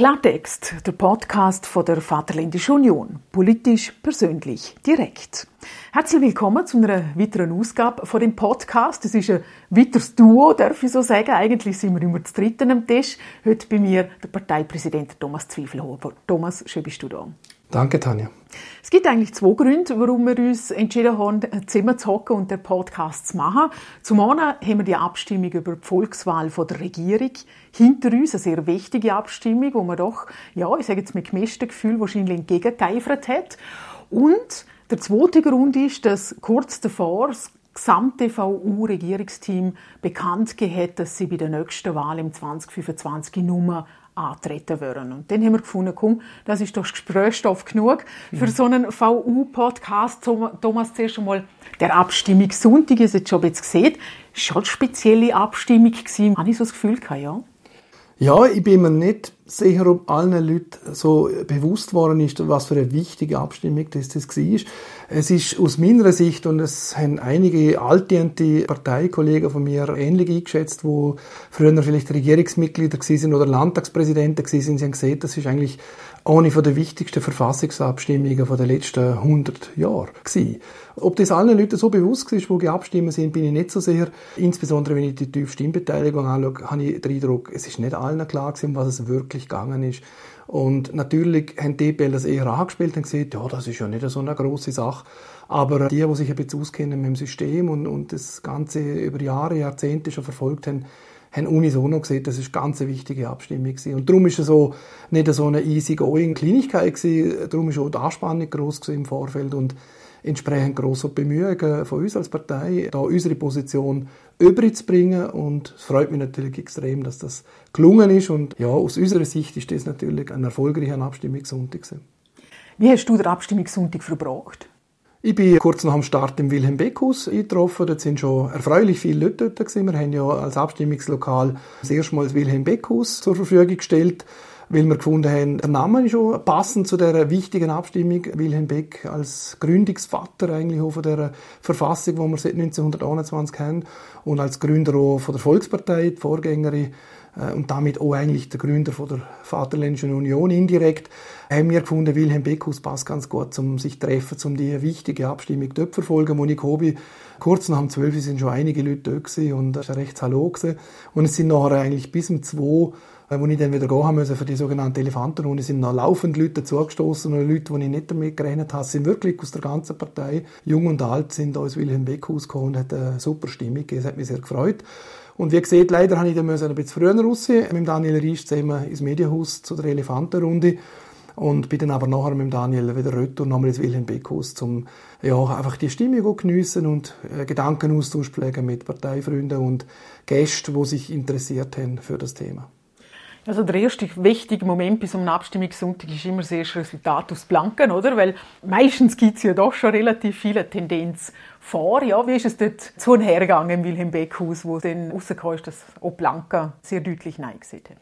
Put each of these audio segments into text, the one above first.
Klartext, der Podcast von der Vaterländischen Union. Politisch, persönlich, direkt. Herzlich willkommen zu einer weiteren Ausgabe von dem Podcast. Es ist ein weiteres Duo, darf ich so sagen. Eigentlich sind wir immer zu dritten am Tisch. Heute bei mir der Parteipräsident Thomas Zwiefelhofer. Thomas, schön bist du da. Danke, Tanja. Es gibt eigentlich zwei Gründe, warum wir uns entschieden haben, Zimmer zu hocken und den Podcast zu machen. Zum einen haben wir die Abstimmung über die Volkswahl von der Regierung hinter uns, eine sehr wichtige Abstimmung, wo man doch, ja, ich sage jetzt mit gemischtem Gefühl wahrscheinlich entgegengeeifert hat. Und der zweite Grund ist, dass kurz davor das gesamte VU-Regierungsteam bekannt hat, dass sie bei der nächsten Wahl im 2025 Nummer antreten würden. Und dann haben wir gefunden, komm, das ist doch Gesprächsstoff genug für so einen VU-Podcast. Thomas, zuerst einmal der Abstimmungssonntag, ist jetzt schon jetzt gesehen, schon eine spezielle Abstimmung gewesen. Habe ich so das Gefühl gehabt, ja? Ja, ich bin mir nicht sicher, ob allen Leuten so bewusst worden ist, was für eine wichtige Abstimmung das, das war. Es ist aus meiner Sicht, und es haben einige altdiente Parteikollegen von mir ähnlich eingeschätzt, wo früher vielleicht Regierungsmitglieder sind oder Landtagspräsidenten sind, sie haben gesehen, das ist eigentlich eine der wichtigsten Verfassungsabstimmungen der letzten 100 Jahre gewesen. Ob das allen Leuten so bewusst ist, die abstimmen sind, bin ich nicht so sicher. Insbesondere wenn ich die tiefe Stimmbeteiligung anschaue, habe ich den Eindruck, es ist nicht allen klar gewesen, was es wirklich gegangen ist. Und natürlich haben die DPL das eher angespielt und gesagt, ja, das ist ja nicht so eine große Sache. Aber die, die sich ein bisschen auskennen mit dem System und, und das Ganze über Jahre, Jahrzehnte schon verfolgt haben, haben unisono gesehen, das ist ganz eine wichtige Abstimmung gewesen. Und darum ist es so nicht so eine easy-going Kleinigkeit gewesen, darum ist auch die Anspannung gross im Vorfeld und entsprechend grosse Bemühungen von uns als Partei, da unsere Position überzubringen und es freut mich natürlich extrem, dass das gelungen ist und ja, aus unserer Sicht ist das natürlich ein erfolgreicher Abstimmungssonntag Wie hast du den Abstimmungssonntag verbracht? Ich bin kurz nach dem Start im Wilhelm Beckhaus eingetroffen. Dort sind schon erfreulich viele Leute dort gewesen. Wir haben ja als Abstimmungslokal das erste Mal das Wilhelm Beckhaus zur Verfügung gestellt, weil wir gefunden haben, der Name ist schon passend zu der wichtigen Abstimmung. Wilhelm Beck als Gründungsvater eigentlich auch von der Verfassung, die wir seit 1921 haben und als Gründer auch von der Volkspartei, die Vorgängerin äh, und damit auch eigentlich der Gründer von der Vaterländischen Union indirekt, haben wir gefunden, Wilhelm Beckus passt ganz gut, um sich zu treffen, um die wichtige Abstimmung dort zu verfolgen. Monique Hobi, kurz nach dem 12 sind schon einige Leute gewesen und es war recht Hallo. Und es sind nachher eigentlich bis um 2 äh, wo ich dann wieder gehen musste für die sogenannte Elefantenrunde, sind noch laufend Leute dazugestoßen und Leute, die ich nicht damit gerechnet habe, sind wirklich aus der ganzen Partei, jung und alt, sind ins Wilhelm Beckhaus gekommen und hat eine super Stimmung gegeben. Das hat mich sehr gefreut. Und wie gesagt, leider habe ich dann ein bisschen früher raus, mit Daniel Riesch zusammen ins Medienhaus zu der Elefantenrunde und bin dann aber nachher mit Daniel wieder retour nochmal ins Wilhelm Beckhaus, um ja, einfach die Stimmung geniessen und äh, Gedankenaustausch mit Parteifreunden und Gästen, die sich interessiert haben für das Thema. Also der erste wichtige Moment so einem Abstimmungssonntag ist immer erste Resultat aus Blanken, oder? Weil meistens gibt es ja doch schon relativ viele Tendenz vor. Ja, wie ist es dort zu hergegangen im Wilhelm Beckhaus, wo dann rausgekommen ist, dass auch Blanken sehr deutlich Nein gesehen hat?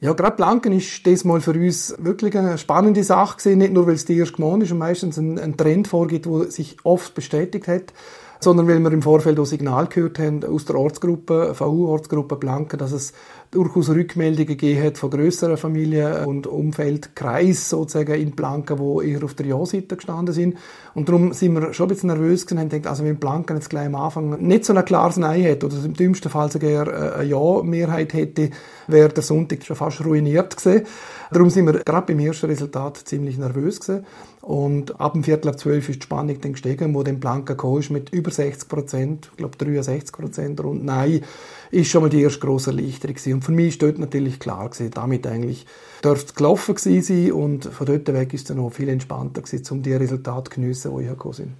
Ja, gerade Blanken ist das mal für uns wirklich eine spannende Sache gewesen, nicht nur weil es die erste Gemeinde ist und meistens ein, ein Trend vorgeht, wo sich oft bestätigt hat, sondern weil wir im Vorfeld auch Signal gehört haben aus der Ortsgruppe, VU-Ortsgruppe Blanken, dass es durchaus Rückmeldungen gegeben hat von größeren Familien und Umfeldkreis sozusagen in Blanken, wo eher auf der Ja-Seite gestanden sind. Und darum sind wir schon ein bisschen nervös gewesen haben gedacht, also wenn Blanken jetzt gleich am Anfang nicht so ein klares Nein hätte oder im dümmsten Fall sogar eine Ja-Mehrheit hätte, wäre der Sonntag schon fast ruiniert gewesen. Darum sind wir gerade beim ersten Resultat ziemlich nervös gewesen. Und ab dem Viertel ab zwölf ist die Spannung dann gestiegen, wo dann Blanca gekommen ist mit über 60 Prozent, ich glaube 63 Prozent und Nein, ist schon mal die erste grosse Erleichterung gewesen. Und für mich ist dort natürlich klar gewesen, damit eigentlich dürfte es gelaufen gewesen sein und von dort weg ist es dann auch viel entspannter gewesen, um die Resultate zu geniessen, die ich gekommen sind.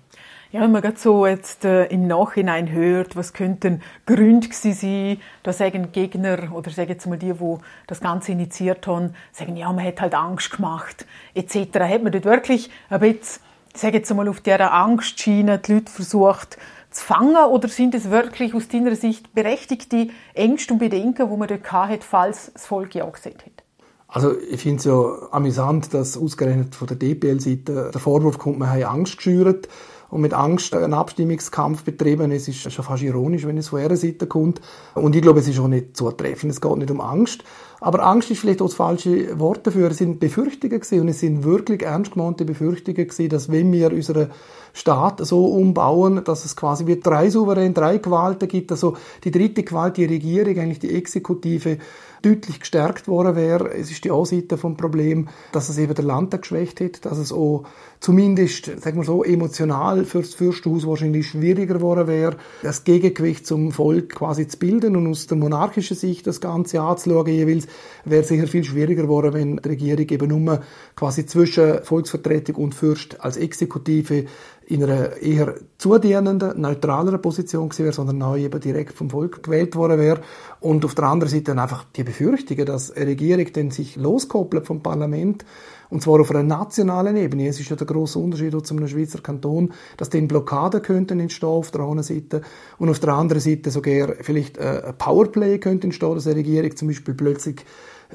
Ja, wenn man gerade so jetzt äh, im Nachhinein hört, was könnten Gründe gewesen sein, da sagen Gegner oder sagen jetzt mal die, die das Ganze initiiert haben, sagen, ja, man hat halt Angst gemacht, etc. Hat man dort wirklich ein bisschen, ich sage jetzt mal, auf dieser Angstschiene die Leute versucht zu fangen oder sind es wirklich aus deiner Sicht berechtigte Ängste und Bedenken, wo man dort hat, falls das Volk ja gesagt hätte? Also ich finde es ja amüsant, dass ausgerechnet von der DPL-Seite der Vorwurf kommt, man habe Angst geschürt. Und mit Angst einen Abstimmungskampf betrieben. Es ist schon fast ironisch, wenn es von ihrer Seite kommt. Und ich glaube, es ist auch nicht zutreffend. Es geht nicht um Angst. Aber Angst ist vielleicht auch das falsche Wort dafür. Es sind Befürchtungen gewesen, und es sind wirklich ernst gemeinte Befürchtungen gewesen, dass wenn wir unseren Staat so umbauen, dass es quasi wie drei Souverän, drei Gewalten gibt, also die dritte Gewalt, die Regierung, eigentlich die Exekutive, deutlich gestärkt worden wäre. Es ist die Anseite vom Problem, dass es eben der Landtag geschwächt hat, dass es auch zumindest, sagen wir so, emotional fürs Fürsthaus wahrscheinlich schwieriger geworden wäre, das Gegengewicht zum Volk quasi zu bilden und aus der monarchischen Sicht das Ganze anzuschauen jeweils, wäre sicher viel schwieriger geworden, wenn die Regierung eben nur quasi zwischen Volksvertretung und Fürst als Exekutive in einer eher zudienenden, neutraleren Position gewesen wäre, sondern neu eben direkt vom Volk gewählt worden wäre. Und auf der anderen Seite dann einfach die Befürchtungen, dass eine Regierung dann sich loskoppelt vom Parlament, und zwar auf einer nationalen Ebene. Es ist ja der große Unterschied zu einem Schweizer Kanton, dass dann Blockaden könnten entstehen auf der einen Seite und auf der anderen Seite sogar vielleicht ein Powerplay könnte entstehen, dass eine Regierung zum Beispiel plötzlich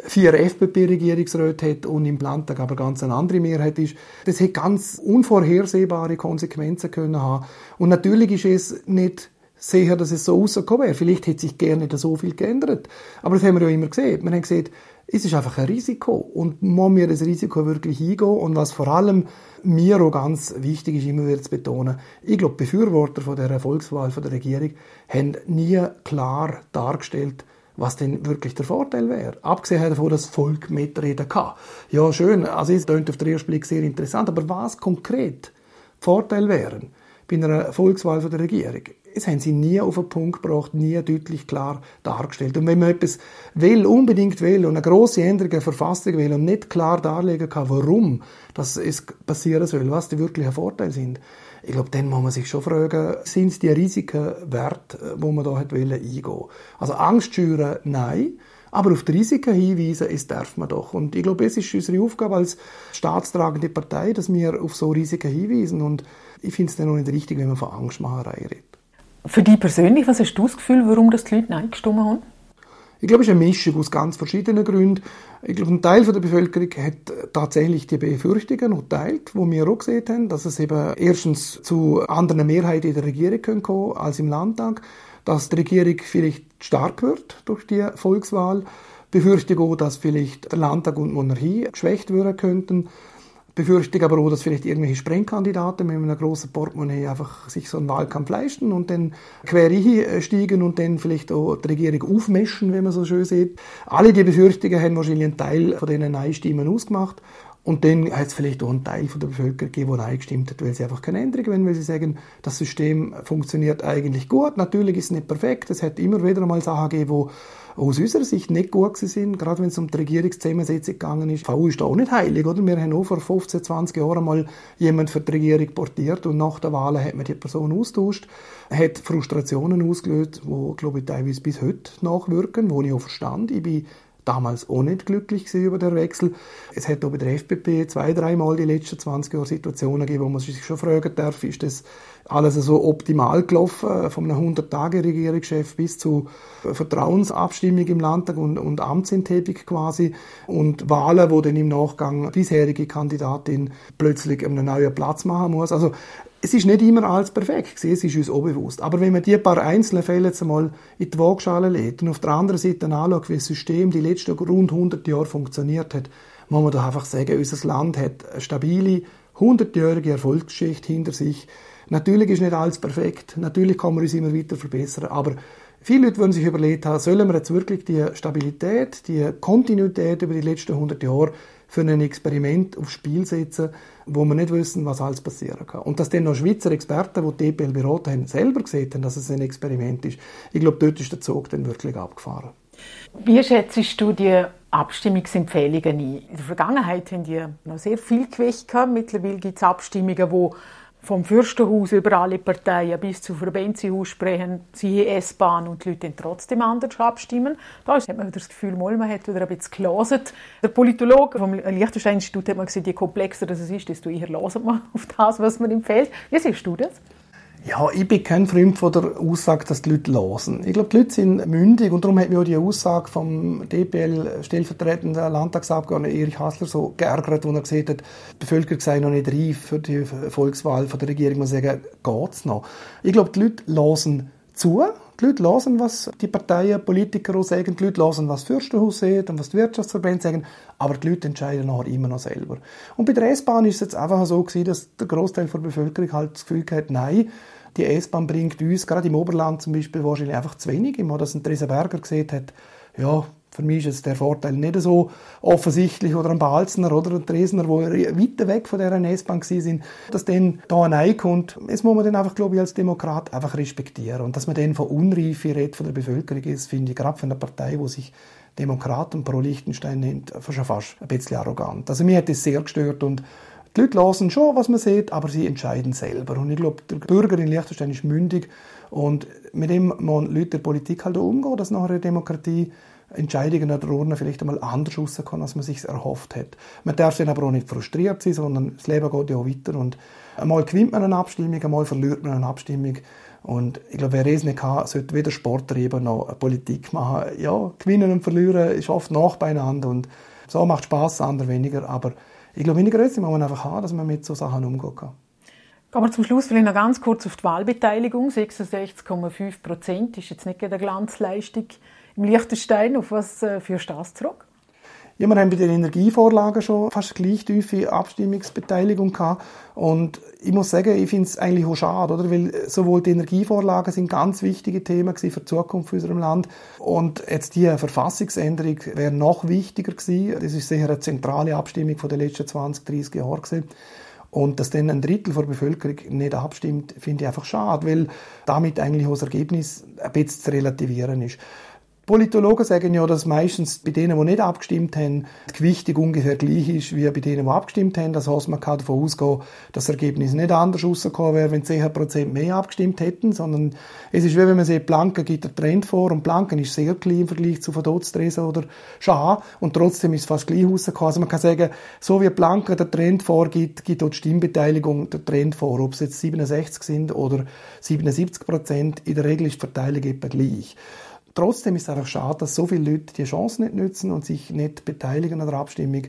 vier FDP-Regierungsräte hat und im Landtag aber ganz eine andere Mehrheit ist. Das hätte ganz unvorhersehbare Konsequenzen können haben. Und natürlich ist es nicht sicher, dass es so rausgekommen wäre. Vielleicht hätte sich gerne so viel geändert. Aber das haben wir ja immer gesehen. Wir haben gesehen, es ist einfach ein Risiko. Und muss wir das Risiko wirklich eingehen? Und was vor allem mir auch ganz wichtig ist, immer wieder zu betonen, ich glaube, Befürworter von der Erfolgswahl von der Regierung haben nie klar dargestellt, was denn wirklich der Vorteil wäre. Abgesehen davon, dass das Volk mitreden kann. Ja, schön, also es klingt auf den ersten Blick sehr interessant, aber was konkret Vorteil wären bei einer Volkswahl von der Regierung? Das haben sie nie auf den Punkt gebracht, nie deutlich klar dargestellt. Und wenn man etwas will, unbedingt will und eine grosse Änderung der Verfassung will und nicht klar darlegen kann, warum das passieren soll, was die wirklichen Vorteile sind, ich glaube, dann muss man sich schon fragen, sind es die Risiken wert, wo man da hat wollen, eingehen Also Angst schüren, nein. Aber auf die Risiken hinweisen, es darf man doch. Und ich glaube, es ist unsere Aufgabe als staatstragende Partei, dass wir auf so Risiken hinweisen. Und ich finde es dann auch nicht richtig, wenn man von Angstmacherei redet. Für dich persönlich, was hast du das Gefühl, warum das die Leute Nein gestimmt haben? Ich glaube, es ist eine Mischung aus ganz verschiedenen Gründen. Ich glaube, ein Teil der Bevölkerung hat tatsächlich die Befürchtungen geteilt, wo wir auch gesehen haben, dass es eben erstens zu anderen Mehrheiten in der Regierung kommen kann als im Landtag, dass die Regierung vielleicht stark wird durch die Volkswahl. Befürchte auch, dass vielleicht der Landtag und die Monarchie geschwächt werden könnten befürchte ich aber auch, dass vielleicht irgendwelche Sprengkandidaten mit einem grossen Portemonnaie einfach sich so einen Wahlkampf leisten und dann quer steigen und dann vielleicht auch die Regierung aufmischen, wenn man so schön sieht. Alle die Befürchtungen haben wahrscheinlich einen Teil von diesen Nein-Stimmen ausgemacht. Und dann hat es vielleicht auch einen Teil von der Bevölkerung gegeben, der Nein gestimmt hat, weil sie einfach keine Änderung wollen, weil sie sagen, das System funktioniert eigentlich gut. Natürlich ist es nicht perfekt. Es hat immer wieder mal Sachen gegeben, die aus unserer Sicht nicht gut sind, gerade wenn es um die Regierungszusammensetzung gegangen ist. VU ist auch nicht heilig, oder? Wir haben auch vor 15, 20 Jahren mal jemand für die Regierung portiert und nach der Wahl hat man die Person austauscht, hat Frustrationen ausgelöst, die, glaube ich, teilweise bis heute nachwirken, wo ich auch verstand. Ich bin damals auch nicht glücklich über den Wechsel. Es hat auch bei der FDP zwei, dreimal die letzten 20 Jahre Situationen gegeben, wo man sich schon fragen darf, ist das alles so optimal gelaufen, von einem 100-Tage-Regierungschef bis zu Vertrauensabstimmung im Landtag und, und Amtsenthebung quasi und Wahlen, wo dann im Nachgang bisherige Kandidatin plötzlich einen neuen Platz machen muss. Also es ist nicht immer alles perfekt gewesen, es ist uns auch bewusst. Aber wenn man die paar einzelnen Fälle jetzt einmal in die Waagschale legt und auf der anderen Seite anschaut, wie das System die letzten rund 100 Jahre funktioniert hat, muss man doch einfach sagen, unser Land hat eine stabile, 100-jährige Erfolgsgeschichte hinter sich. Natürlich ist nicht alles perfekt, natürlich kann man uns immer weiter verbessern, aber viele Leute würden sich überlegt haben, sollen wir jetzt wirklich die Stabilität, die Kontinuität über die letzten 100 Jahre für ein Experiment aufs Spiel setzen, wo wir nicht wissen, was alles passieren kann. Und dass dann noch Schweizer Experten, die die EPL beraten haben, selber gesehen haben, dass es ein Experiment ist, ich glaube, dort ist der Zug dann wirklich abgefahren. Wie schätzt du die Abstimmungsempfehlungen ein? In der Vergangenheit haben die noch sehr viel Gewicht gehabt. Mittlerweile gibt es Abstimmungen, wo vom Fürstenhaus über alle Parteien bis zu Verbände sprechen, siehe S-Bahn und die Leute dann trotzdem anders abstimmen. Da hat man wieder das Gefühl, mal, man hat wieder ein bisschen gelesen. Der Politologe vom Liechtenstein-Institut hat mal gesagt, je komplexer das ist, desto eher hören man auf das, was man empfiehlt. Wie siehst du das? Ja, ich bin kein Freund von der Aussage, dass die Leute losen. Ich glaube, die Leute sind mündig und darum hat mich auch die Aussage vom DPL-stellvertretenden Landtagsabgeordneten Erich Hassler so geärgert, wo er gesagt hat, die Bevölkerung sei noch nicht reif für die Volkswahl von der Regierung. Man sagen, geht's noch? Ich glaube, die Leute losen zu. Die Leute hören, was die Parteien, Politiker auch sagen, die Leute hören, was das Fürstenhaus sagt und was die Wirtschaftsverbände sagen, aber die Leute entscheiden nachher immer noch selber. Und bei der S-Bahn ist es jetzt einfach so gewesen, dass der Großteil der Bevölkerung halt das Gefühl hat, nein, die S-Bahn bringt uns, gerade im Oberland zum Beispiel, wahrscheinlich einfach zu wenig. Immer, dass ein Theresa Berger gesehen hat, ja, für mich ist der Vorteil nicht so offensichtlich oder ein Balzner oder ein Dresner, wo weiter weg von der S-Bahn sind, dass dann da reinkommt. Das muss man dann einfach, glaube ich, als Demokrat einfach respektieren. Und dass man dann von Unreife redet von der Bevölkerung ist, finde ich, gerade von einer Partei, wo sich Demokraten pro Liechtenstein nennt, schon fast ein bisschen arrogant. Also mir hat das sehr gestört und die Leute hören schon, was man sieht, aber sie entscheiden selber. Und ich glaube, der Bürger in Liechtenstein ist mündig und mit dem man Leute der Politik halt umgehen, dass nachher eine Demokratie Entscheidungen oder Urnen vielleicht einmal anders rauskommen, als man sich erhofft hat. Man darf dann aber auch nicht frustriert sein, sondern das Leben geht ja auch weiter und einmal gewinnt man eine Abstimmung, einmal verliert man eine Abstimmung und ich glaube, wer es nicht kann, sollte weder Sport treiben noch Politik machen. Ja, gewinnen und verlieren ist oft nach beieinander und so macht Spaß, andere weniger, aber ich glaube, weniger muss man einfach haben, dass man mit so Sachen umgehen kann. Gehen wir zum Schluss vielleicht noch ganz kurz auf die Wahlbeteiligung. 66,5 Prozent ist jetzt nicht eine Glanzleistung im Liechtenstein. Auf was äh, führst du das zurück? Ja, wir haben bei den Energievorlagen schon fast gleich tiefe Abstimmungsbeteiligung gehabt. Und ich muss sagen, ich finde es eigentlich auch schade, oder? Weil sowohl die Energievorlagen sind ganz wichtige Themen für die Zukunft unserem Land. Und jetzt die Verfassungsänderung wäre noch wichtiger gewesen. Das ist sicher eine zentrale Abstimmung von den letzten 20, 30 Jahren gewesen. Und dass dann ein Drittel der Bevölkerung nicht abstimmt, finde ich einfach schade, weil damit eigentlich auch das Ergebnis ein bisschen zu relativieren ist. Politologen sagen ja, dass meistens bei denen, die nicht abgestimmt haben, die Gewichtung ungefähr gleich ist wie bei denen, die abgestimmt haben. Das heißt, man kann davon ausgehen, dass das Ergebnis nicht anders rausgekommen wäre, wenn 10% mehr abgestimmt hätten, sondern es ist wie wenn man sieht, Blanken gibt der Trend vor und Blanken ist sehr klein im Vergleich zu Verdotstresen oder Schar und trotzdem ist es fast gleich rausgekommen. Also man kann sagen, so wie Blanken der Trend vorgibt, gibt auch die Stimmbeteiligung der Trend vor. Ob es jetzt 67 sind oder 77% in der Regel ist die Verteilung etwa gleich. Trotzdem ist es einfach schade, dass so viele Leute die Chance nicht nutzen und sich nicht beteiligen an der Abstimmung.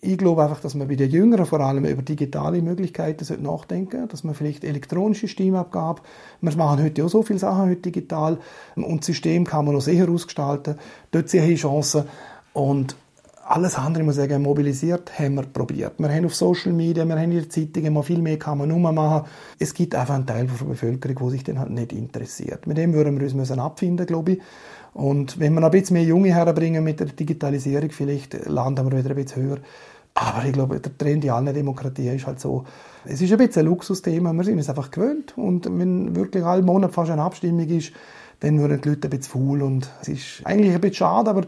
Ich glaube einfach, dass man bei den Jüngeren vor allem über digitale Möglichkeiten nachdenken sollte, dass man vielleicht elektronische Stimmabgabe, wir machen heute auch so viele Sachen heute digital und das System kann man noch sehr ausgestalten. Dort sehe ich Chancen und alles andere, muss ich sagen, mobilisiert, haben wir probiert. Wir haben auf Social Media, wir haben in den Zeitungen, mal viel mehr kann man machen. Es gibt einfach einen Teil der Bevölkerung, der sich dann halt nicht interessiert. Mit dem würden wir uns müssen abfinden, glaube ich. Und wenn wir noch ein bisschen mehr Junge herbringen mit der Digitalisierung, vielleicht landen wir wieder ein bisschen höher. Aber ich glaube, der Trend in allen Demokratien ist halt so, es ist ein bisschen ein Luxusthema, wir sind es einfach gewöhnt. Und wenn wirklich alle Monate fast eine Abstimmung ist, dann würden die Leute ein bisschen faul. Und es ist eigentlich ein bisschen schade, aber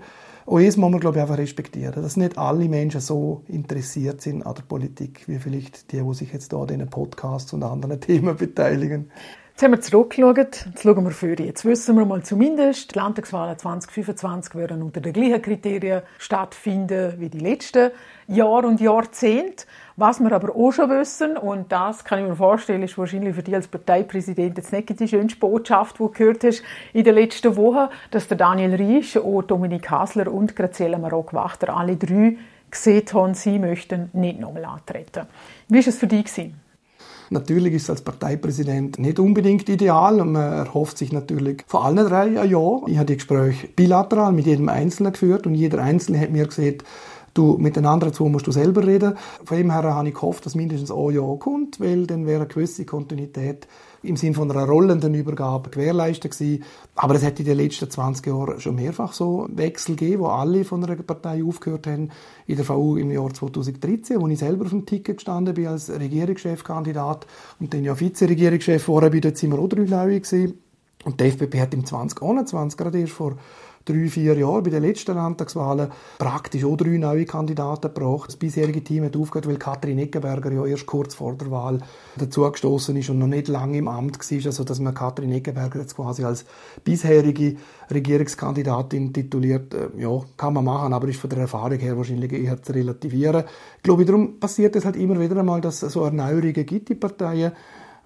auch das muss man, glaube ich, einfach respektieren, dass nicht alle Menschen so interessiert sind an der Politik, wie vielleicht die, die sich jetzt da an diesen Podcasts und anderen Themen beteiligen. Jetzt haben wir zurückgeschaut, jetzt schauen wir für. Jetzt wissen wir mal zumindest, die Landtagswahlen 2025 werden unter den gleichen Kriterien stattfinden wie die letzten Jahre und Jahrzehnte. Was wir aber auch schon wissen, und das kann ich mir vorstellen, ist wahrscheinlich für dich als Parteipräsident jetzt nicht die schönste Botschaft, die du gehört hast in den letzten Wochen, dass der Daniel Riesch, auch Dominik Hasler und Graziella Maroc-Wachter alle drei gesehen haben, sie möchten nicht nochmal antreten. Wie war es für dich? Gewesen? Natürlich ist es als Parteipräsident nicht unbedingt ideal und man erhofft sich natürlich vor allen drei ein Ja. Ich habe die Gespräche bilateral mit jedem Einzelnen geführt und jeder Einzelne hat mir gesagt, Du, mit den anderen zwei musst du selber reden. Von dem her habe ich gehofft, dass mindestens ein Ja kommt, weil dann wäre eine gewisse Kontinuität im Sinne von einer rollenden Übergabe gewährleistet gewesen. Aber es hätte in den letzten 20 Jahren schon mehrfach so Wechsel gegeben, wo alle von einer Partei aufgehört haben. In der VU im Jahr 2013, wo ich selber auf dem Ticket gestanden bin als Regierungschefkandidat und dann ja Vize-Regierungschef geworden bin, dort sind wir auch drei neue gewesen. Und die FDP hat im 2021 gerade erst vor drei, vier Jahren bei den letzten Landtagswahlen praktisch auch drei neue Kandidaten gebracht. Das bisherige Team hat aufgehört, weil Katrin Eckenberger ja erst kurz vor der Wahl dazugestoßen ist und noch nicht lange im Amt war, also dass man Katrin Eckenberger jetzt quasi als bisherige Regierungskandidatin tituliert, äh, ja, kann man machen, aber ist von der Erfahrung her wahrscheinlich eher zu relativieren. Ich glaube, darum passiert es halt immer wieder einmal, dass so Erneuerungen gibt, die Parteien,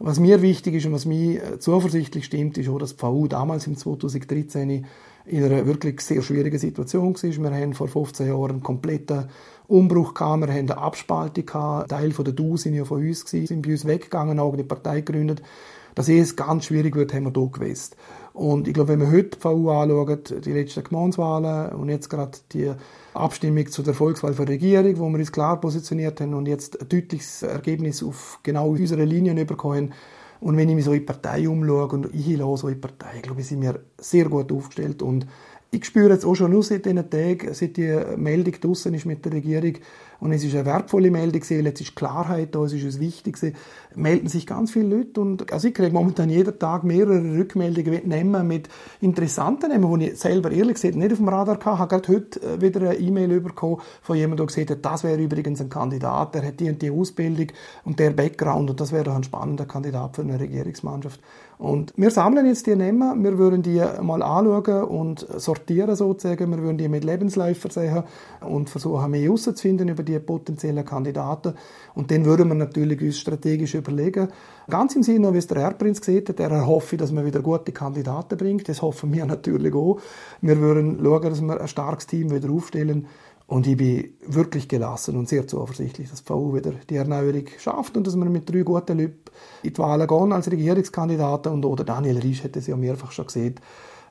Was mir wichtig ist und was mir äh, zuversichtlich stimmt, ist auch, dass die VU damals im 2013 in einer wirklich sehr schwierigen Situation war. Wir haben vor 15 Jahren einen kompletten Umbruch gehabt, wir haben eine Abspaltung gehabt, Teil der DU sind ja von uns gewesen, sind bei uns weggegangen, auch eine Partei gegründet. Dass es ganz schwierig wird, haben wir hier gewusst. Und ich glaube, wenn wir heute die VU anschauen, die letzten Gemeinswahlen und jetzt gerade die Abstimmung zu der Volkswahl für die Regierung, wo wir uns klar positioniert haben und jetzt ein deutliches Ergebnis auf genau unsere Linien bekommen. Und wenn ich mich so in die Partei umschaue und ich so in die Partei, glaube ich, sind wir sehr gut aufgestellt und ich spüre jetzt auch schon nur seit diesen Tagen, seit die Meldung draussen ist mit der Regierung, und es ist eine wertvolle Meldung, jetzt ist Klarheit da, es ist uns wichtig, melden sich ganz viele Leute und also ich kriege momentan jeden Tag mehrere Rückmeldungen mit interessanten Namen, die ich selber ehrlich gesagt nicht auf dem Radar hatte. Ich habe gerade heute äh, wieder eine E-Mail bekommen von jemandem, der gesagt hat, das wäre übrigens ein Kandidat, der hat die und die Ausbildung und der Background und das wäre doch ein spannender Kandidat für eine Regierungsmannschaft. Und wir sammeln jetzt die Namen, wir würden die mal anschauen und sortieren sozusagen, wir würden die mit Lebensläufen sehen und versuchen mehr herauszufinden über die potenziellen Kandidaten. Und dann würden wir natürlich uns strategisch überlegen, ganz im Sinne, wie es der Erbprinz gesagt hat, er erhoffe, dass man wieder gute Kandidaten bringt. Das hoffen wir natürlich auch. Wir würden schauen, dass wir ein starkes Team wieder aufstellen und ich bin wirklich gelassen und sehr zuversichtlich, dass die VU wieder die Erneuerung schafft und dass wir mit drei guten Leuten in die Wahlen gehen als Regierungskandidaten. Und oder Daniel Riesch hat es ja mehrfach schon gesehen.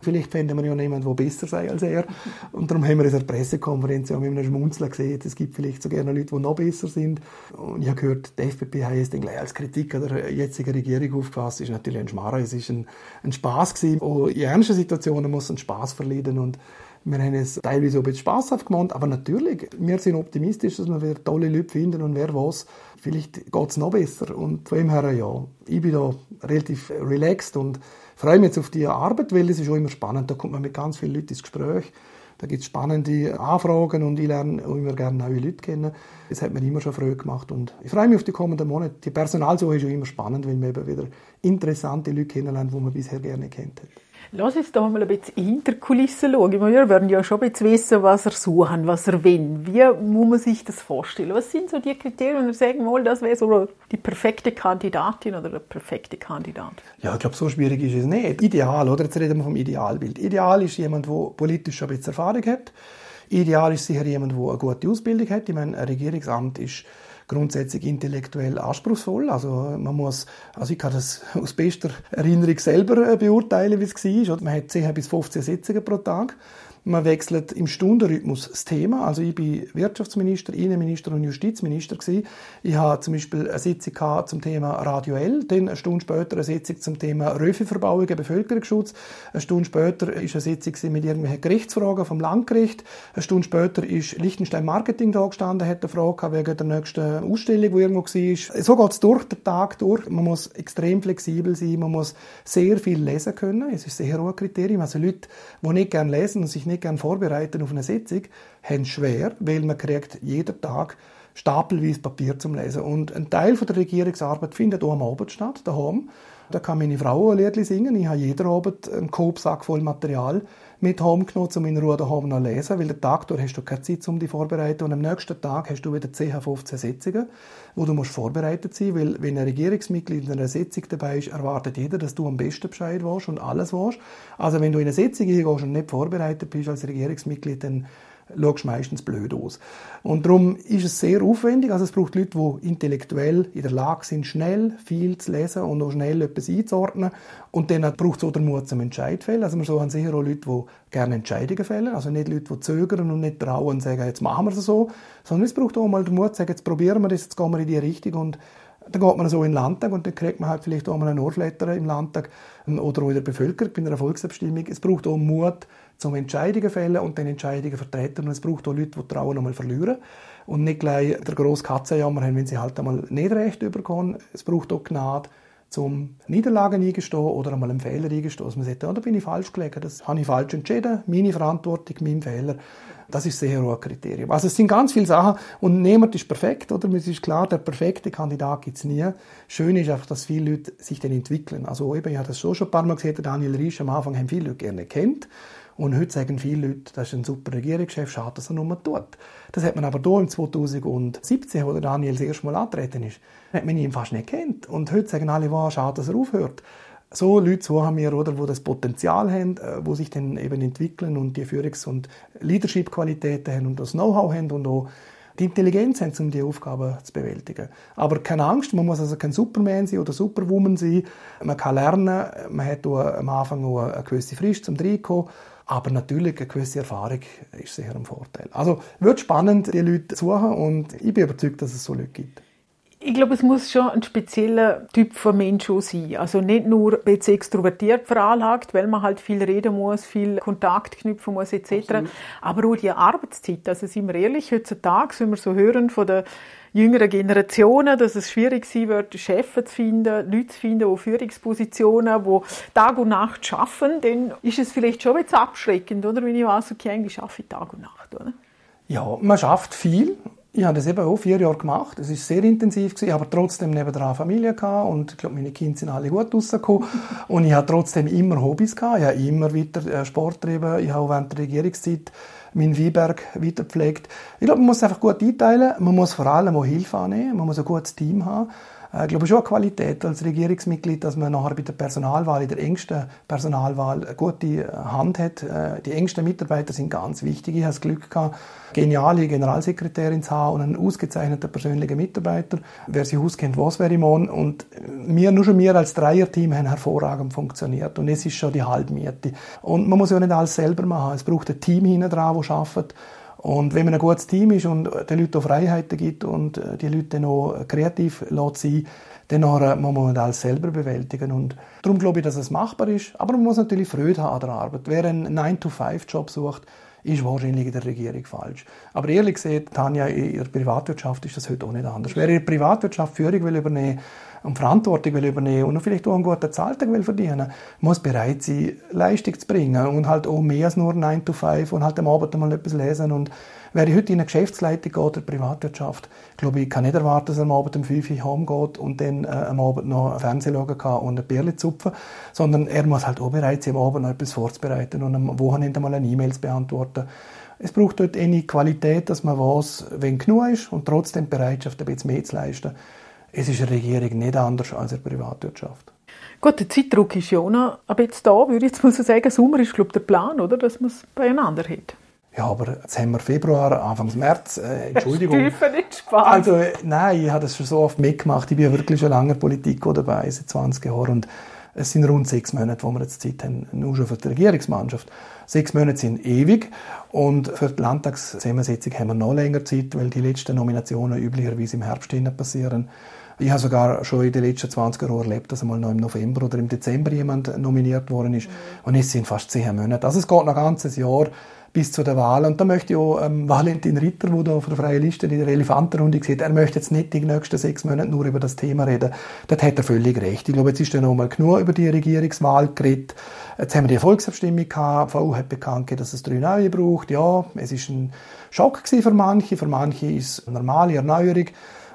Vielleicht fänden wir ja jemanden, der besser sei als er. Und darum haben wir in der Pressekonferenz ja mit einem Schmunzeln gesehen, es gibt vielleicht sogar noch Leute, die noch besser sind. Und ich habe gehört, die FDP hat dann gleich als Kritik an der jetzigen Regierung aufgefasst. Das ist natürlich ein Schmarrer, es ist ein, ein Spaß gewesen. Auch in ernsten Situationen muss ein Spaß verlieren und wir haben es teilweise auch ein bisschen spaßhaft gemacht, aber natürlich, wir sind optimistisch, dass wir wieder tolle Leute finden und wer weiß, vielleicht geht es noch besser. Und von dem her, ja, ich bin da relativ relaxed und freue mich jetzt auf die Arbeit, weil es ist auch immer spannend. Da kommt man mit ganz vielen Leuten ins Gespräch. Da gibt es spannende Anfragen und ich lerne auch immer gerne neue Leute kennen. Das hat mir immer schon Freude gemacht und ich freue mich auf die kommenden Monate. Die Personalsuche ist auch immer spannend, weil man eben wieder interessante Leute kennenlernt, die man bisher gerne kennt hat. Lass uns da mal ein bisschen hinter die Kulissen schauen. Wir werden ja schon ein bisschen wissen, was er suchen, was er will. Wie muss man sich das vorstellen? Was sind so die Kriterien, und sagen mal, das wäre so die perfekte Kandidatin oder der perfekte Kandidat? Ja, ich glaube, so schwierig ist es nicht. Ideal, oder? Jetzt reden wir vom Idealbild. Ideal ist jemand, der politisch schon ein bisschen Erfahrung hat. Ideal ist sicher jemand, der eine gute Ausbildung hat. Ich meine, ein Regierungsamt ist grundsätzlich intellektuell anspruchsvoll. Also man muss, also ich kann das aus bester Erinnerung selber äh, beurteilen, wie es war. Man hat 10 bis 15 Sitzungen pro Tag. Man wechselt im Stundenrhythmus das Thema. Also ich bin Wirtschaftsminister, Innenminister und Justizminister gewesen. Ich habe zum Beispiel eine Sitzung zum Thema Radio L, dann eine Stunde später eine Sitzung zum Thema Röfelverbauung, Bevölkerungsschutz. Eine Stunde später ist eine Sitzung mit irgendwelchen Gerichtsfragen vom Landgericht. Eine Stunde später ist Liechtenstein Marketing da gestanden, hat eine Frage wegen der nächsten Ausstellung, die irgendwo war. So geht es durch den Tag durch. Man muss extrem flexibel sein, man muss sehr viel lesen können. Es ist sehr hohes Kriterium. Also Leute, die nicht gerne lesen und sich nicht nicht gerne vorbereiten auf eine Sitzung, haben schwer, weil man kriegt jeden Tag stapelweise Papier zum Lesen. Und ein Teil von der Regierungsarbeit findet auch am Abend statt, daheim. Da kann meine Frau ein Lied singen. Ich habe jeden Abend einen Korbsack voll Material mit heimgenommen, um in Ruhe daheim noch lesen, weil den Tag durch hast du keine Zeit, um dich vorzubereiten und am nächsten Tag hast du wieder 10, 15 Sitzungen, wo du musst vorbereitet sein weil wenn ein Regierungsmitglied in einer Sitzung dabei ist, erwartet jeder, dass du am besten Bescheid weißt und alles weißt. Also wenn du in eine Sitzung gehst und nicht vorbereitet bist als Regierungsmitglied, dann schaust meistens blöd aus. Und darum ist es sehr aufwendig. Also es braucht Leute, die intellektuell in der Lage sind, schnell viel zu lesen und auch schnell etwas einzuordnen. Und dann braucht es auch den Mut zum Entscheidfällen. Also wir haben sicher auch Leute, die gerne Entscheidungen fällen. Also nicht Leute, die zögern und nicht trauen und sagen, jetzt machen wir es so. Sondern es braucht auch mal den Mut sagen, jetzt probieren wir das, jetzt gehen wir in die Richtung und dann geht man so in den Landtag und dann kriegt man halt vielleicht auch mal einen Ohrflatter im Landtag oder auch in der Bevölkerung bei einer Volksabstimmung. Es braucht auch Mut, zum Entscheidungen fällen und dann Entscheidungen vertreten. Und es braucht auch Leute, die trauen, einmal verlieren und nicht gleich der grosse Katzenjammer haben, wenn sie halt einmal nicht recht überkommen. Es braucht auch Gnade, zum Niederlagen eingestehen oder einmal einen Fehler eingestehen. Also man sagt, ja, da bin ich falsch gelegen, das habe ich falsch entschieden, meine Verantwortung, mein Fehler. Das ist sehr hohes Kriterium. Also es sind ganz viele Sachen und niemand ist perfekt, oder? Es ist klar, der perfekte Kandidat gibt es nie. Schön ist einfach, dass viele Leute sich dann entwickeln. Also eben, ich habe das schon schon ein paar Mal gesehen, Daniel Riesch am Anfang haben viele Leute gerne kennt Und heute sagen viele Leute, das ist ein super Regierungschef, schade, dass er nur tut. Das hat man aber hier im 2017, wo Daniel das erste Mal antreten ist, hat man ihn fast nicht kennt. Und heute sagen alle, wow, schade, dass er aufhört. So Leute suchen wir, oder, wo das Potenzial haben, äh, wo sich dann eben entwickeln und die Führungs- und Leadership-Qualitäten haben und das Know-how haben und auch die Intelligenz haben, um die Aufgaben zu bewältigen. Aber keine Angst, man muss also kein Superman sein oder Superwoman sein. Man kann lernen, man hat am Anfang auch eine gewisse Frist zum Reinkommen. Aber natürlich eine gewisse Erfahrung ist sicher ein Vorteil. Also wird spannend, die Leute zu suchen und ich bin überzeugt, dass es so Leute gibt. Ich glaube, es muss schon ein spezieller Typ von Mensch sein. Also nicht nur ein bisschen extrovertiert veranlagt, weil man halt viel reden muss, viel Kontakt knüpfen muss etc. Absolut. Aber auch die Arbeitszeit. Also sind wir ehrlich, heutzutage, wenn wir so hören von der jüngeren Generationen, dass es schwierig sein wird, Chefs zu finden, Leute zu finden, die Führungspositionen, die Tag und Nacht arbeiten, dann ist es vielleicht schon etwas abschreckend, oder? Wenn ich weiß, okay, ich arbeite Tag und Nacht, oder? Ja, man schafft viel. Ich habe das eben auch vier Jahre gemacht. Es war sehr intensiv, gewesen, aber trotzdem nebenan Familie gehabt und ich glaube, meine Kinder sind alle gut rausgekommen. und ich habe trotzdem immer Hobbys gehabt. Ich habe immer weiter äh, Sport getrieben. Ich habe auch während der Regierungszeit meinen Weinberg weiterpflegt. Ich glaube, man muss einfach gut einteilen. Man muss vor allem auch Hilfe annehmen. Man muss ein gutes Team haben. Äh, ich glaube, schon eine Qualität als Regierungsmitglied, dass man nachher bei der Personalwahl, in der engsten Personalwahl, eine gute Hand hat. Äh, die engsten Mitarbeiter sind ganz wichtig. Ich habe das Glück gehabt, geniale Generalsekretärin zu haben und einen ausgezeichneten persönlichen Mitarbeiter. Wer sich auskennt, was wäre morgen. Und wir, nur schon wir als Dreierteam haben hervorragend funktioniert. Und es ist schon die Halbmiete. Und man muss ja nicht alles selber machen. Es braucht ein Team hinten dran, das arbeitet. Und wenn man ein gutes Team ist und den Leuten auch Freiheiten gibt und äh, die Leute noch kreativ lässt sein, dann muss man alles selber bewältigen. Und darum glaube ich, dass es machbar ist. Aber man muss natürlich Freude haben an der Arbeit. Wer einen 9-to-5-Job sucht, ist wahrscheinlich in der Regierung falsch. Aber ehrlich gesagt, Tanja, in der Privatwirtschaft ist das heute auch nicht anders. Wer in der Privatwirtschaft Führung will übernehmen und Verantwortung will übernehmen und vielleicht auch einen guten Zahltag will verdienen, muss bereit sein, Leistung zu bringen und halt auch mehr als nur 9 to 5 und halt am Abend mal etwas lesen und Wer heute in eine Geschäftsleitung geht oder Privatwirtschaft, glaube ich, kann nicht erwarten, dass er am Abend um 5 Uhr heimgeht und dann äh, am Abend noch Fernsehen schauen kann und ein Bierchen zupfen, sondern er muss halt auch bereit sein, am Abend noch etwas vorzubereiten und am Wochenende mal eine E-Mail zu beantworten. Es braucht dort eine Qualität, dass man weiß, wenn genug ist und trotzdem Bereitschaft, ein bisschen mehr zu leisten. Es ist eine Regierung nicht anders als eine Privatwirtschaft. Gut, der Zeitdruck ist ja auch noch ein bisschen da, würde ich jetzt mal so sagen. Sommer ist, glaube ich, der Plan, oder? dass man es beieinander hat. Ja, aber jetzt haben wir Februar, Anfang März, äh, Entschuldigung. Das nicht Spaß. Also, äh, nein, ich habe das schon so oft mitgemacht. Ich bin ja wirklich schon lange Politik dabei, seit 20 Jahren. Und es sind rund sechs Monate, wo wir jetzt Zeit haben, nur schon für die Regierungsmannschaft. Sechs Monate sind ewig. Und für die Landtagszusammensetzung haben wir noch länger Zeit, weil die letzten Nominationen üblicherweise im Herbst passieren. Ich habe sogar schon in den letzten 20 Jahren erlebt, dass einmal noch im November oder im Dezember jemand nominiert worden ist. Mhm. Und es sind fast zehn Monate. Also es geht noch ein ganzes Jahr bis zu der Wahl. Und da möchte ich auch ähm, Valentin Ritter, der da von der Freien Liste in der Elefantenrunde sieht, er möchte jetzt nicht die nächsten sechs Monate nur über das Thema reden. Das hat er völlig recht. Ich glaube, jetzt ist ja noch mal genug über die Regierungswahl geredet. Jetzt haben wir die Volksabstimmung gehabt. VU hat bekannt dass es drei neue braucht. Ja, es ist ein Schock für manche. Für manche ist es eine normale Erneuerung.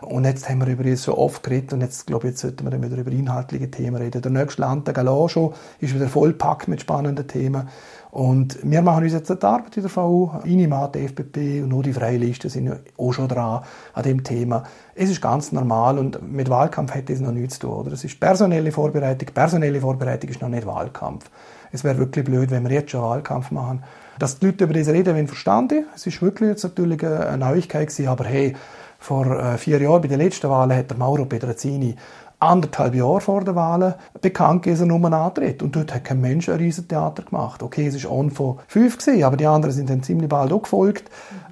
Und jetzt haben wir über das so oft geredet und jetzt, glaube ich, jetzt sollten wir dann wieder über inhaltliche Themen reden. Der nächste Landtag allein schon ist wieder vollpackt mit spannenden Themen. Und wir machen uns jetzt die Arbeit in der VU. INIMA, die FPP und auch die Freie Liste sind ja auch schon dran an dem Thema. Es ist ganz normal und mit Wahlkampf hat das noch nichts zu tun. Oder? Es ist personelle Vorbereitung. Personelle Vorbereitung ist noch nicht Wahlkampf. Es wäre wirklich blöd, wenn wir jetzt schon Wahlkampf machen. Dass die Leute über das reden, wenn verstanden. Es ist wirklich jetzt natürlich eine Neuigkeit gewesen, aber hey, vor äh, vier Jahren bei den letzten Wahlen hat der Mauro Pedrazzini anderthalb Jahre vor der Wahlen bekannt gegeben, er nur antritt. Und dort hat kein Mensch ein riesen Theater gemacht. Okay, es war on von fünf, gewesen, aber die anderen sind dann ziemlich bald auch gefolgt.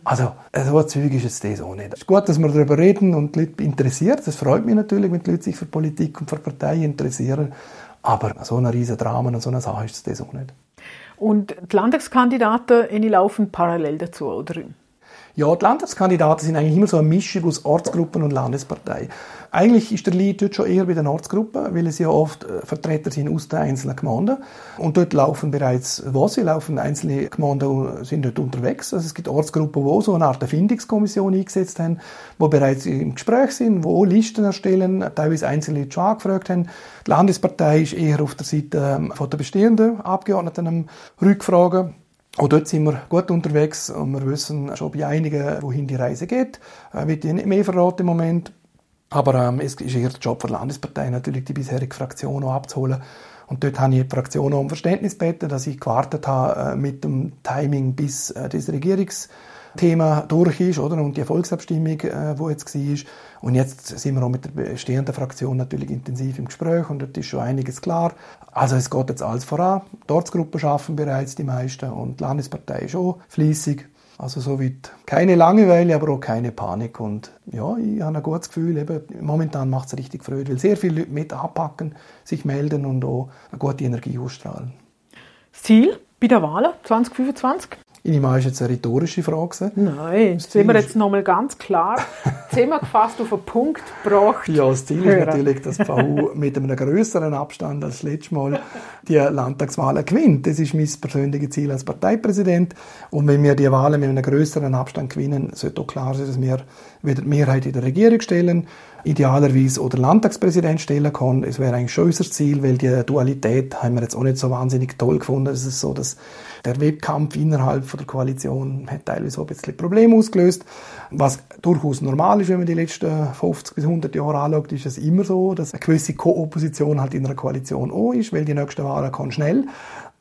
Also, so ein Zeug ist jetzt das auch nicht. Es ist gut, dass wir darüber reden und die Leute interessiert. Das freut mich natürlich, wenn die Leute sich für Politik und für Parteien interessieren. Aber so ein riesen Drama und so eine Sache ist das auch nicht. Und die Landtagskandidaten laufen parallel dazu, oder? Ja, die Landtagskandidaten sind eigentlich immer so eine Mischung aus Ortsgruppen und Landespartei. Eigentlich ist der Lied dort schon eher bei den Ortsgruppen, weil es ja oft äh, Vertreter sind aus den einzelnen Gemeinden. Und dort laufen bereits, wo sie laufen, einzelne Gemeinden sind dort unterwegs. Also es gibt Ortsgruppen, die so eine Art Findungskommission eingesetzt haben, wo bereits im Gespräch sind, wo Listen erstellen, teilweise einzelne Leute schon angefragt haben. Die Landespartei ist eher auf der Seite ähm, von der bestehenden Abgeordneten am Rückfragen. Auch dort sind wir gut unterwegs und wir wissen schon bei einigen, wohin die Reise geht. Äh, wird ich nicht mehr verraten im Moment. Aber ähm, es ist eher der Job der Landespartei, natürlich die bisherige Fraktion auch abzuholen. Und dort habe ich die Fraktion auch um Verständnis gebeten, dass ich gewartet habe äh, mit dem Timing, bis äh, das Regierungsthema durch ist, oder? Und die Volksabstimmung, äh, wo jetzt war. Und jetzt sind wir auch mit der bestehenden Fraktion natürlich intensiv im Gespräch und dort ist schon einiges klar. Also es geht jetzt alles voran. Die Ortsgruppen schaffen bereits die meisten und die Landespartei ist auch fließig. Also somit keine Langeweile, aber auch keine Panik. Und ja, ich habe ein gutes Gefühl, eben, momentan macht es richtig Freude, weil sehr viele Leute mit anpacken, sich melden und auch eine gute Energie ausstrahlen. Das Ziel bei der Wahl 2025? Ich nehme an, ist jetzt eine rhetorische Frage. Nein, das sind wir jetzt nochmal ganz klar zusammengefasst auf einen Punkt gebracht. Ja, das Ziel ist natürlich, dass die VU mit einem größeren Abstand als letztes Mal die Landtagswahlen gewinnt. Das ist mein persönliches Ziel als Parteipräsident. Und wenn wir die Wahlen mit einem größeren Abstand gewinnen, sollte auch klar sein, dass wir wieder die Mehrheit in der Regierung stellen idealerweise oder Landtagspräsident stellen kann. Es wäre eigentlich schon unser Ziel, weil die Dualität haben wir jetzt auch nicht so wahnsinnig toll gefunden. Es ist so, dass der Wettkampf innerhalb von der Koalition hat teilweise auch ein bisschen Probleme ausgelöst. Was durchaus normal ist, wenn man die letzten 50 bis 100 Jahre anschaut, ist es immer so, dass eine gewisse Ko-Opposition halt in einer Koalition auch ist, weil die nächste Wahl kann schnell.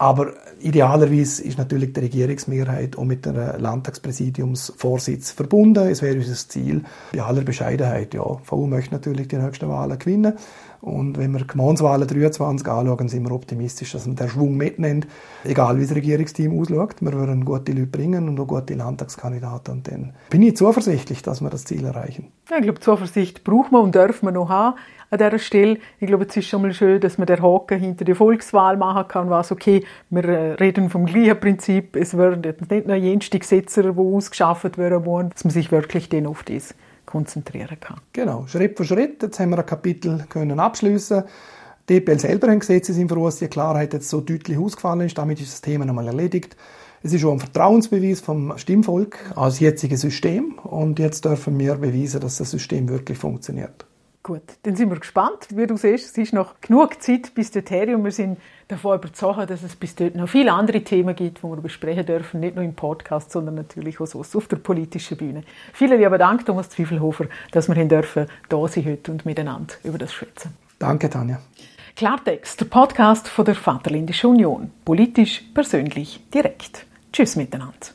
Aber idealerweise ist natürlich die Regierungsmehrheit auch mit der Landtagspräsidiumsvorsitz verbunden. Es wäre unser Ziel, bei aller Bescheidenheit. Ja, VU möchte natürlich die nächsten Wahlen gewinnen. Und wenn wir die Gemeinswahlen 23 anschauen, sind wir optimistisch, dass man den Schwung mitnimmt, egal wie das Regierungsteam ausschaut. Wir werden gute Leute bringen und auch gute Landtagskandidaten. Und dann bin ich zuversichtlich, dass wir das Ziel erreichen. Ja, ich glaube, Zuversicht braucht man und dürfen wir noch haben an dieser Stelle. Ich glaube, es ist schon mal schön, dass man den Haken hinter die Volkswahl machen kann, was okay, wir äh, reden vom gleichen Prinzip, es werden nicht nur jenste Gesetze, die ausgeschafft werden wollen, dass man sich wirklich dann auf das konzentrieren kann. Genau, Schritt für Schritt. Jetzt haben wir ein Kapitel können abschließen. Die EPL selber haben Gesetze sind für uns die Klarheit jetzt so deutlich ausgefallen ist. Damit ist das Thema nochmal erledigt. Es ist schon ein Vertrauensbeweis vom Stimmvolk als jetziges System und jetzt dürfen wir beweisen, dass das System wirklich funktioniert. Gut, dann sind wir gespannt. Wie du siehst, es ist noch genug Zeit bis dorthin und wir sind davon überzeugt, dass es bis dort noch viele andere Themen gibt, die wir besprechen dürfen, nicht nur im Podcast, sondern natürlich auch so auf der politischen Bühne. Vielen lieben Dank, Thomas Zwiefelhofer, dass wir hier dürfen, da sein heute und miteinander über das schwätzen. Danke, Tanja. Klartext, der Podcast von der Vaterländischen Union. Politisch, persönlich, direkt. Tschüss miteinander.